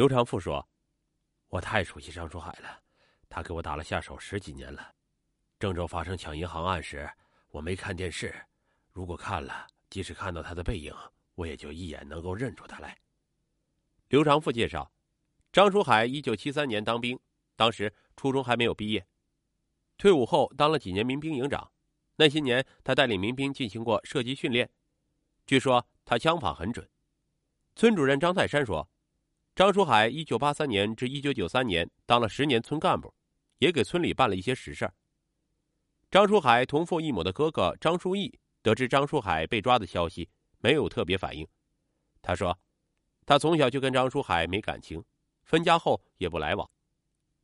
刘长富说：“我太熟悉张书海了，他给我打了下手十几年了。郑州发生抢银行案时，我没看电视，如果看了，即使看到他的背影，我也就一眼能够认出他来。”刘长富介绍，张书海一九七三年当兵，当时初中还没有毕业，退伍后当了几年民兵营长。那些年，他带领民兵进行过射击训练，据说他枪法很准。村主任张泰山说：“张书海一九八三年至一九九三年当了十年村干部，也给村里办了一些实事。”张书海同父异母的哥哥张书义得知张书海被抓的消息，没有特别反应。他说：“他从小就跟张书海没感情，分家后也不来往。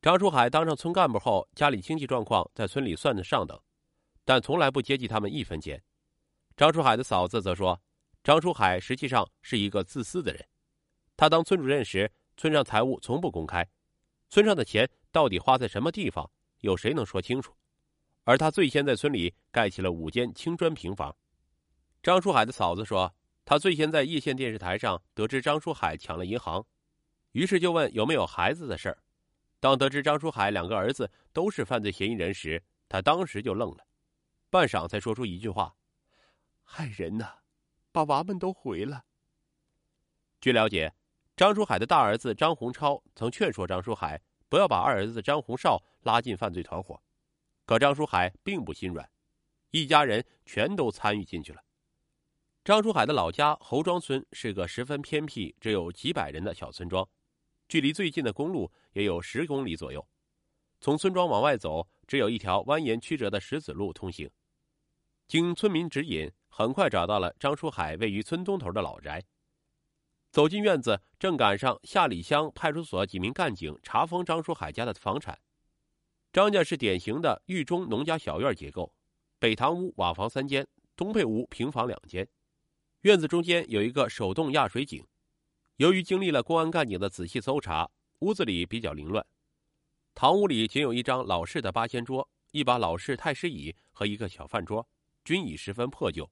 张书海当上村干部后，家里经济状况在村里算得上等。”但从来不接济他们一分钱。张书海的嫂子则说：“张书海实际上是一个自私的人。他当村主任时，村上财务从不公开，村上的钱到底花在什么地方，有谁能说清楚？而他最先在村里盖起了五间青砖平房。”张书海的嫂子说：“他最先在叶县电视台上得知张书海抢了银行，于是就问有没有孩子的事儿。当得知张书海两个儿子都是犯罪嫌疑人时，他当时就愣了。”半晌才说出一句话：“害人呐，把娃们都毁了。”据了解，张书海的大儿子张洪超曾劝说张书海不要把二儿子张洪绍拉进犯罪团伙，可张书海并不心软，一家人全都参与进去了。张书海的老家侯庄村是个十分偏僻、只有几百人的小村庄，距离最近的公路也有十公里左右。从村庄往外走，只有一条蜿蜒曲折的石子路通行。经村民指引，很快找到了张书海位于村东头的老宅。走进院子，正赶上下里乡派出所几名干警查封张书海家的房产。张家是典型的豫中农家小院结构，北堂屋瓦房三间，东配屋平房两间。院子中间有一个手动压水井。由于经历了公安干警的仔细搜查，屋子里比较凌乱。堂屋里仅有一张老式的八仙桌，一把老式太师椅和一个小饭桌。均已十分破旧，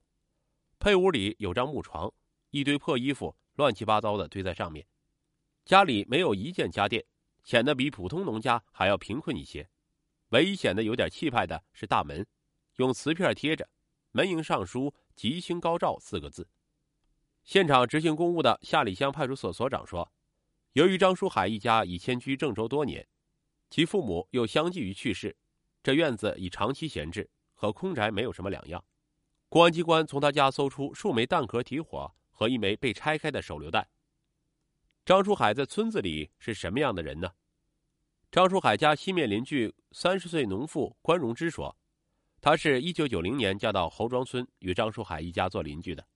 配屋里有张木床，一堆破衣服乱七八糟的堆在上面。家里没有一件家电，显得比普通农家还要贫困一些。唯一显得有点气派的是大门，用瓷片贴着，门楹上书“吉星高照”四个字。现场执行公务的下里乡派出所所长说：“由于张书海一家已迁居郑州多年，其父母又相继于去世，这院子已长期闲置。”和空宅没有什么两样。公安机关从他家搜出数枚弹壳提火和一枚被拆开的手榴弹。张书海在村子里是什么样的人呢？张书海家西面邻居三十岁农妇关荣芝说：“她是一九九零年嫁到侯庄村，与张书海一家做邻居的。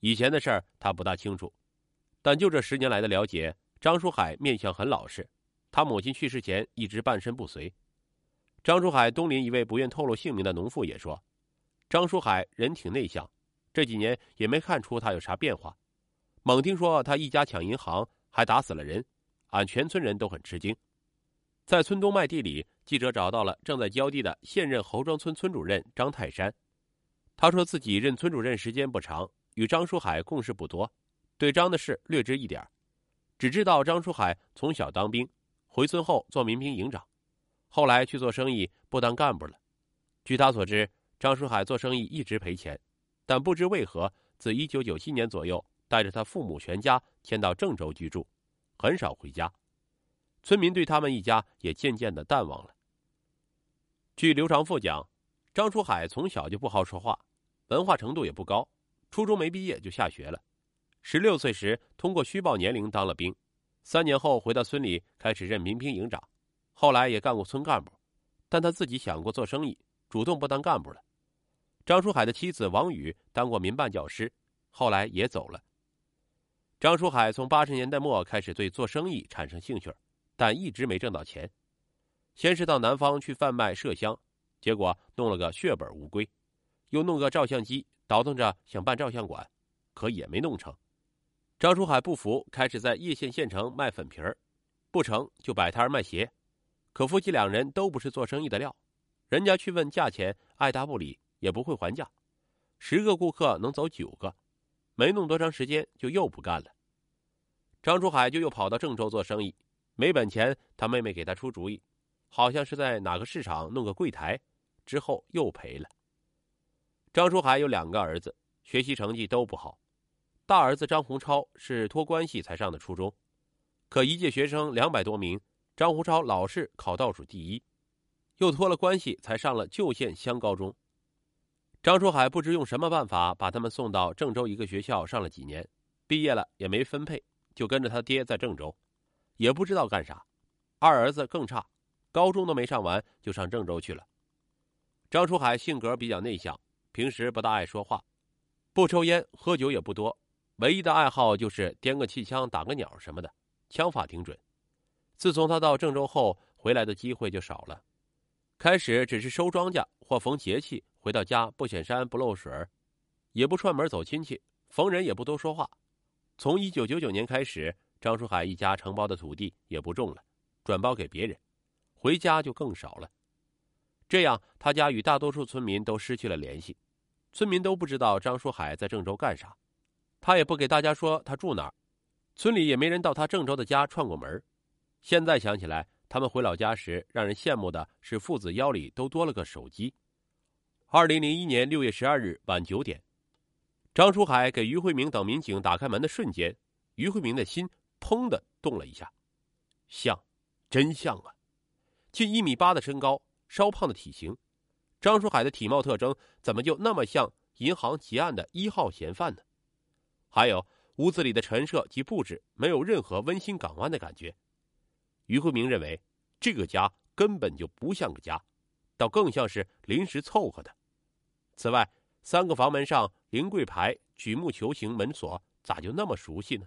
以前的事儿他不大清楚，但就这十年来的了解，张书海面相很老实。他母亲去世前一直半身不遂。”张书海东邻一位不愿透露姓名的农妇也说：“张书海人挺内向，这几年也没看出他有啥变化。猛听说他一家抢银行还打死了人，俺全村人都很吃惊。”在村东麦地里，记者找到了正在浇地的现任侯庄村村主任张泰山。他说自己任村主任时间不长，与张书海共事不多，对张的事略知一点，只知道张书海从小当兵，回村后做民兵营长。后来去做生意，不当干部了。据他所知，张书海做生意一直赔钱，但不知为何，自一九九七年左右，带着他父母全家迁到郑州居住，很少回家。村民对他们一家也渐渐的淡忘了。据刘长富讲，张书海从小就不好说话，文化程度也不高，初中没毕业就下学了。十六岁时通过虚报年龄当了兵，三年后回到村里开始任民兵营长。后来也干过村干部，但他自己想过做生意，主动不当干部了。张书海的妻子王宇当过民办教师，后来也走了。张书海从八十年代末开始对做生意产生兴趣，但一直没挣到钱。先是到南方去贩卖麝香，结果弄了个血本无归；又弄个照相机，倒腾着想办照相馆，可也没弄成。张书海不服，开始在叶县县城卖粉皮儿，不成就摆摊卖鞋。可夫妻两人都不是做生意的料，人家去问价钱，爱答不理，也不会还价。十个顾客能走九个，没弄多长时间就又不干了。张珠海就又跑到郑州做生意，没本钱，他妹妹给他出主意，好像是在哪个市场弄个柜台，之后又赔了。张书海有两个儿子，学习成绩都不好。大儿子张洪超是托关系才上的初中，可一届学生两百多名，张洪超老是考倒数第一，又托了关系才上了旧县乡高中。张书海不知用什么办法把他们送到郑州一个学校上了几年，毕业了也没分配，就跟着他爹在郑州，也不知道干啥。二儿子更差，高中都没上完就上郑州去了。张书海性格比较内向，平时不大爱说话，不抽烟，喝酒也不多。唯一的爱好就是掂个气枪、打个鸟什么的，枪法挺准。自从他到郑州后，回来的机会就少了。开始只是收庄稼或逢节气回到家，不显山不露水也不串门走亲戚，逢人也不多说话。从一九九九年开始，张书海一家承包的土地也不种了，转包给别人，回家就更少了。这样，他家与大多数村民都失去了联系，村民都不知道张书海在郑州干啥。他也不给大家说他住哪儿，村里也没人到他郑州的家串过门。现在想起来，他们回老家时，让人羡慕的是父子腰里都多了个手机。二零零一年六月十二日晚九点，张书海给于慧明等民警打开门的瞬间，于慧明的心砰的动了一下，像，真像啊！近一米八的身高，稍胖的体型，张书海的体貌特征怎么就那么像银行结案的一号嫌犯呢？还有屋子里的陈设及布置，没有任何温馨港湾的感觉。于慧明认为，这个家根本就不像个家，倒更像是临时凑合的。此外，三个房门上临柜牌、曲木球形门锁，咋就那么熟悉呢？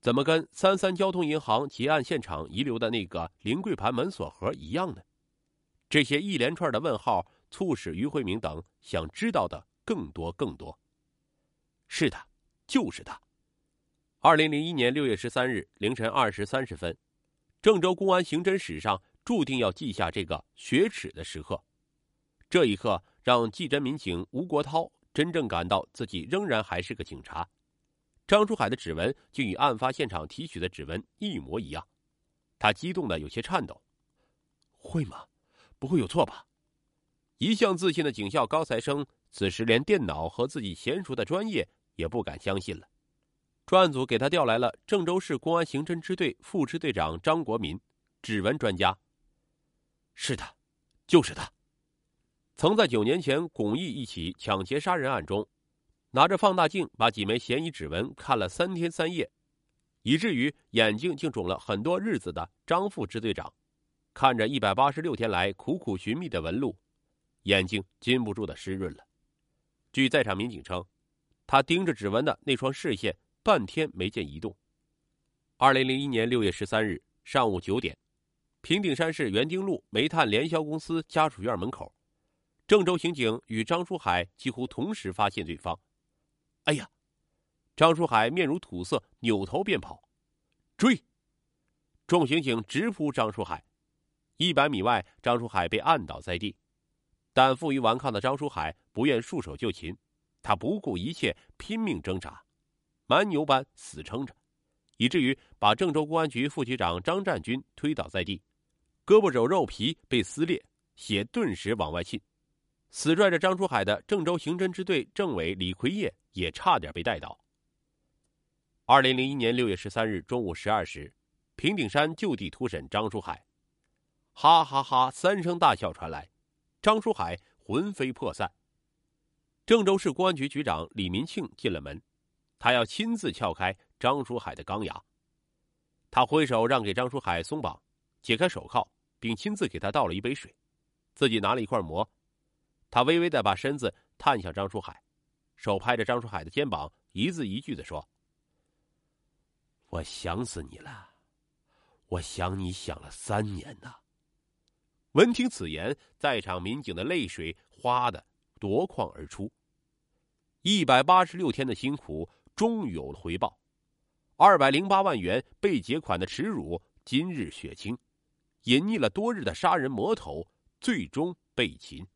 怎么跟三三交通银行结案现场遗留的那个临柜牌门锁盒一样呢？这些一连串的问号，促使于慧明等想知道的更多更多。是的。就是他。二零零一年六月十三日凌晨二时三十分，郑州公安刑侦史上注定要记下这个雪耻的时刻。这一刻让技侦民警吴国涛真正感到自己仍然还是个警察。张书海的指纹竟与案发现场提取的指纹一模一样，他激动的有些颤抖。会吗？不会有错吧？一向自信的警校高材生，此时连电脑和自己娴熟的专业。也不敢相信了。专案组给他调来了郑州市公安刑侦支队副支队长张国民，指纹专家。是的，就是他。曾在九年前巩义一起抢劫杀人案中，拿着放大镜把几枚嫌疑指纹看了三天三夜，以至于眼睛竟肿了很多日子的张副支队长，看着一百八十六天来苦苦寻觅的纹路，眼睛禁不住的湿润了。据在场民警称。他盯着指纹的那双视线，半天没见移动。二零零一年六月十三日上午九点，平顶山市园丁路煤炭联销公司家属院门口，郑州刑警与张书海几乎同时发现对方。哎呀！张书海面如土色，扭头便跑。追！众刑警直扑张书海。一百米外，张书海被按倒在地，但负隅顽抗的张书海不愿束手就擒。他不顾一切拼命挣扎，蛮牛般死撑着，以至于把郑州公安局副局长张占军推倒在地，胳膊肘肉皮被撕裂，血顿时往外沁。死拽着张书海的郑州刑侦支队政委李奎业也差点被带倒。二零零一年六月十三日中午十二时，平顶山就地突审张书海，哈哈哈三声大笑传来，张书海魂飞魄散。郑州市公安局局长李民庆进了门，他要亲自撬开张书海的钢牙。他挥手让给张书海松绑，解开手铐，并亲自给他倒了一杯水，自己拿了一块馍。他微微的把身子探向张书海，手拍着张书海的肩膀，一字一句的说：“我想死你了，我想你想了三年呐。”闻听此言，在场民警的泪水哗的。夺眶而出，一百八十六天的辛苦终于有了回报，二百零八万元被劫款的耻辱今日雪清，隐匿了多日的杀人魔头最终被擒。